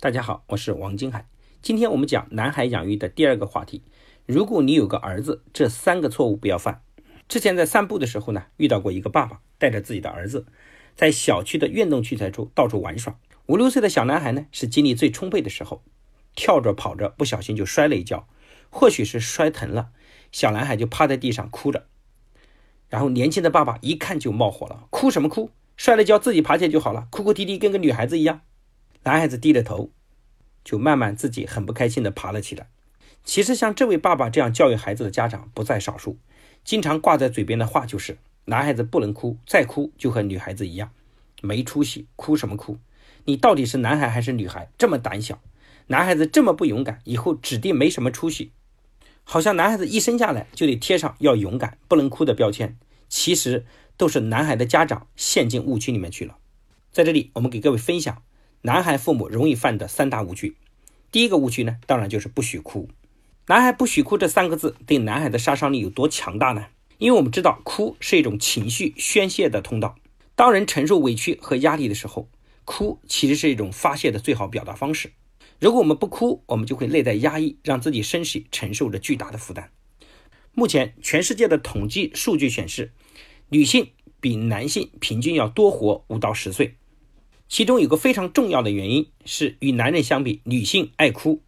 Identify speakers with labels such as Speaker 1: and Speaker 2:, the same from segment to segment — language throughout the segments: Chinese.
Speaker 1: 大家好，我是王金海。今天我们讲男孩养育的第二个话题。如果你有个儿子，这三个错误不要犯。之前在散步的时候呢，遇到过一个爸爸带着自己的儿子，在小区的运动器材处到处玩耍。五六岁的小男孩呢，是精力最充沛的时候，跳着跑着，不小心就摔了一跤，或许是摔疼了，小男孩就趴在地上哭着。然后年轻的爸爸一看就冒火了：“哭什么哭？摔了跤自己爬起来就好了，哭哭啼啼跟个女孩子一样。”男孩子低着头，就慢慢自己很不开心地爬了起来。其实像这位爸爸这样教育孩子的家长不在少数，经常挂在嘴边的话就是：“男孩子不能哭，再哭就和女孩子一样，没出息，哭什么哭？你到底是男孩还是女孩？这么胆小，男孩子这么不勇敢，以后指定没什么出息。”好像男孩子一生下来就得贴上要勇敢、不能哭的标签，其实都是男孩的家长陷进误区里面去了。在这里，我们给各位分享。男孩父母容易犯的三大误区，第一个误区呢，当然就是不许哭。男孩不许哭这三个字对男孩的杀伤力有多强大呢？因为我们知道，哭是一种情绪宣泄的通道。当人承受委屈和压力的时候，哭其实是一种发泄的最好表达方式。如果我们不哭，我们就会内在压抑，让自己身体承受着巨大的负担。目前，全世界的统计数据显示，女性比男性平均要多活五到十岁。其中有个非常重要的原因是，与男人相比，女性爱哭，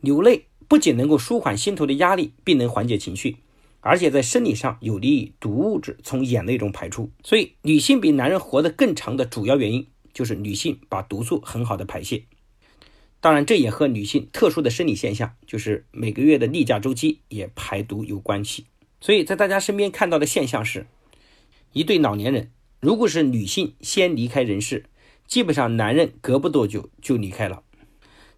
Speaker 1: 流泪不仅能够舒缓心头的压力，并能缓解情绪，而且在生理上有利于毒物质从眼泪中排出。所以，女性比男人活得更长的主要原因就是女性把毒素很好的排泄。当然，这也和女性特殊的生理现象，就是每个月的例假周期也排毒有关系。所以在大家身边看到的现象是，一对老年人，如果是女性先离开人世。基本上男人隔不多久就离开了，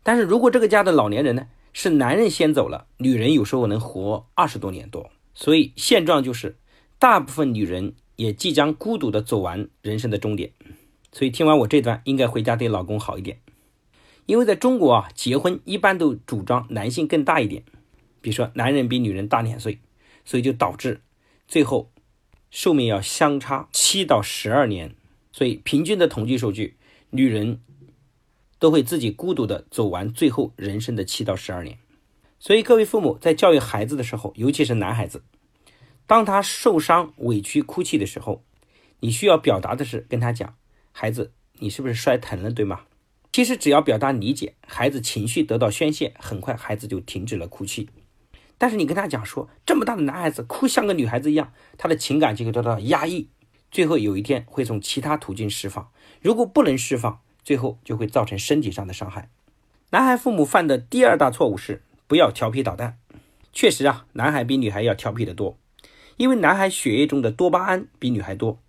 Speaker 1: 但是如果这个家的老年人呢是男人先走了，女人有时候能活二十多年多，所以现状就是大部分女人也即将孤独的走完人生的终点。所以听完我这段，应该回家对老公好一点，因为在中国啊，结婚一般都主张男性更大一点，比如说男人比女人大两岁，所以就导致最后寿命要相差七到十二年，所以平均的统计数据。女人都会自己孤独的走完最后人生的七到十二年，所以各位父母在教育孩子的时候，尤其是男孩子，当他受伤、委屈、哭泣的时候，你需要表达的是跟他讲：“孩子，你是不是摔疼了，对吗？”其实只要表达理解，孩子情绪得到宣泄，很快孩子就停止了哭泣。但是你跟他讲说，这么大的男孩子哭像个女孩子一样，他的情感就会得到压抑。最后有一天会从其他途径释放，如果不能释放，最后就会造成身体上的伤害。男孩父母犯的第二大错误是不要调皮捣蛋。确实啊，男孩比女孩要调皮得多，因为男孩血液中的多巴胺比女孩多，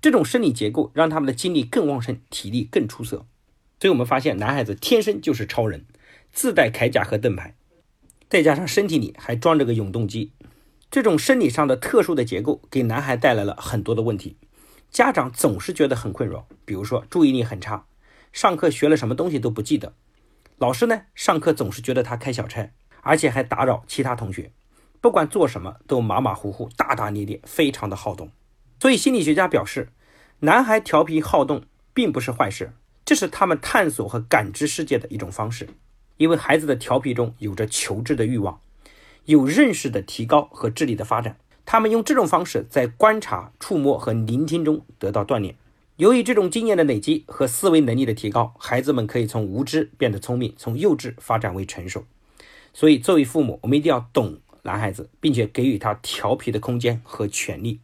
Speaker 1: 这种生理结构让他们的精力更旺盛，体力更出色。所以我们发现男孩子天生就是超人，自带铠甲和盾牌，再加上身体里还装着个永动机。这种生理上的特殊的结构给男孩带来了很多的问题，家长总是觉得很困扰。比如说注意力很差，上课学了什么东西都不记得；老师呢，上课总是觉得他开小差，而且还打扰其他同学，不管做什么都马马虎虎、大大咧咧，非常的好动。所以心理学家表示，男孩调皮好动并不是坏事，这是他们探索和感知世界的一种方式，因为孩子的调皮中有着求知的欲望。有认识的提高和智力的发展，他们用这种方式在观察、触摸和聆听中得到锻炼。由于这种经验的累积和思维能力的提高，孩子们可以从无知变得聪明，从幼稚发展为成熟。所以，作为父母，我们一定要懂男孩子，并且给予他调皮的空间和权利。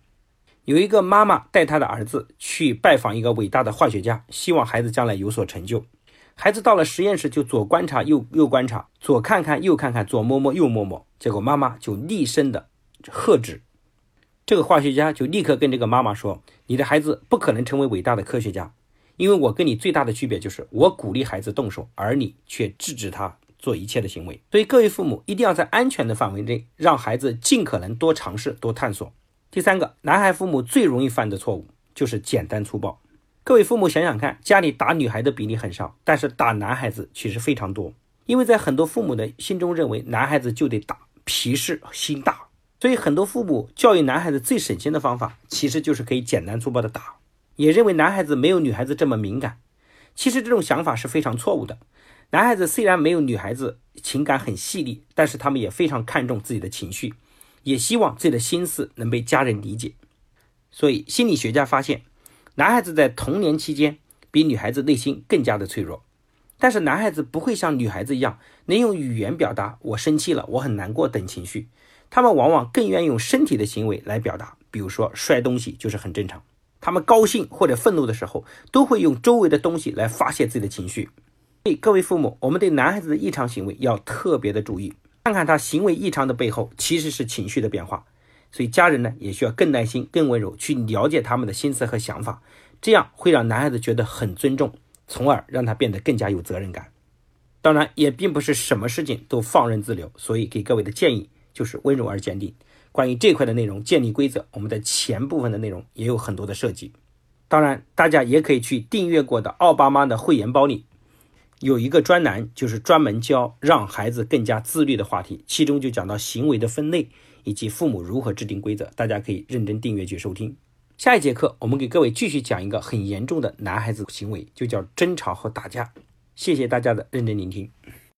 Speaker 1: 有一个妈妈带她的儿子去拜访一个伟大的化学家，希望孩子将来有所成就。孩子到了实验室，就左观察右右观察，左看看右看看，左摸摸右摸摸。结果妈妈就厉声的喝止，这个化学家就立刻跟这个妈妈说：“你的孩子不可能成为伟大的科学家，因为我跟你最大的区别就是我鼓励孩子动手，而你却制止他做一切的行为。所以各位父母一定要在安全的范围内，让孩子尽可能多尝试、多探索。第三个，男孩父母最容易犯的错误就是简单粗暴。”各位父母想想看，家里打女孩的比例很少，但是打男孩子其实非常多。因为在很多父母的心中认为男孩子就得打，皮实心大，所以很多父母教育男孩子最省心的方法，其实就是可以简单粗暴的打。也认为男孩子没有女孩子这么敏感，其实这种想法是非常错误的。男孩子虽然没有女孩子情感很细腻，但是他们也非常看重自己的情绪，也希望自己的心思能被家人理解。所以心理学家发现，男孩子在童年期间比女孩子内心更加的脆弱。但是男孩子不会像女孩子一样能用语言表达“我生气了，我很难过”等情绪，他们往往更愿意用身体的行为来表达，比如说摔东西就是很正常。他们高兴或者愤怒的时候，都会用周围的东西来发泄自己的情绪。所以各位父母，我们对男孩子的异常行为要特别的注意，看看他行为异常的背后其实是情绪的变化。所以家人呢也需要更耐心、更温柔去了解他们的心思和想法，这样会让男孩子觉得很尊重。从而让他变得更加有责任感。当然，也并不是什么事情都放任自流，所以给各位的建议就是温柔而坚定。关于这块的内容建立规则，我们在前部分的内容也有很多的设计。当然，大家也可以去订阅过的奥巴马的会员包里，有一个专栏就是专门教让孩子更加自律的话题，其中就讲到行为的分类以及父母如何制定规则，大家可以认真订阅去收听。下一节课，我们给各位继续讲一个很严重的男孩子行为，就叫争吵和打架。谢谢大家的认真聆听。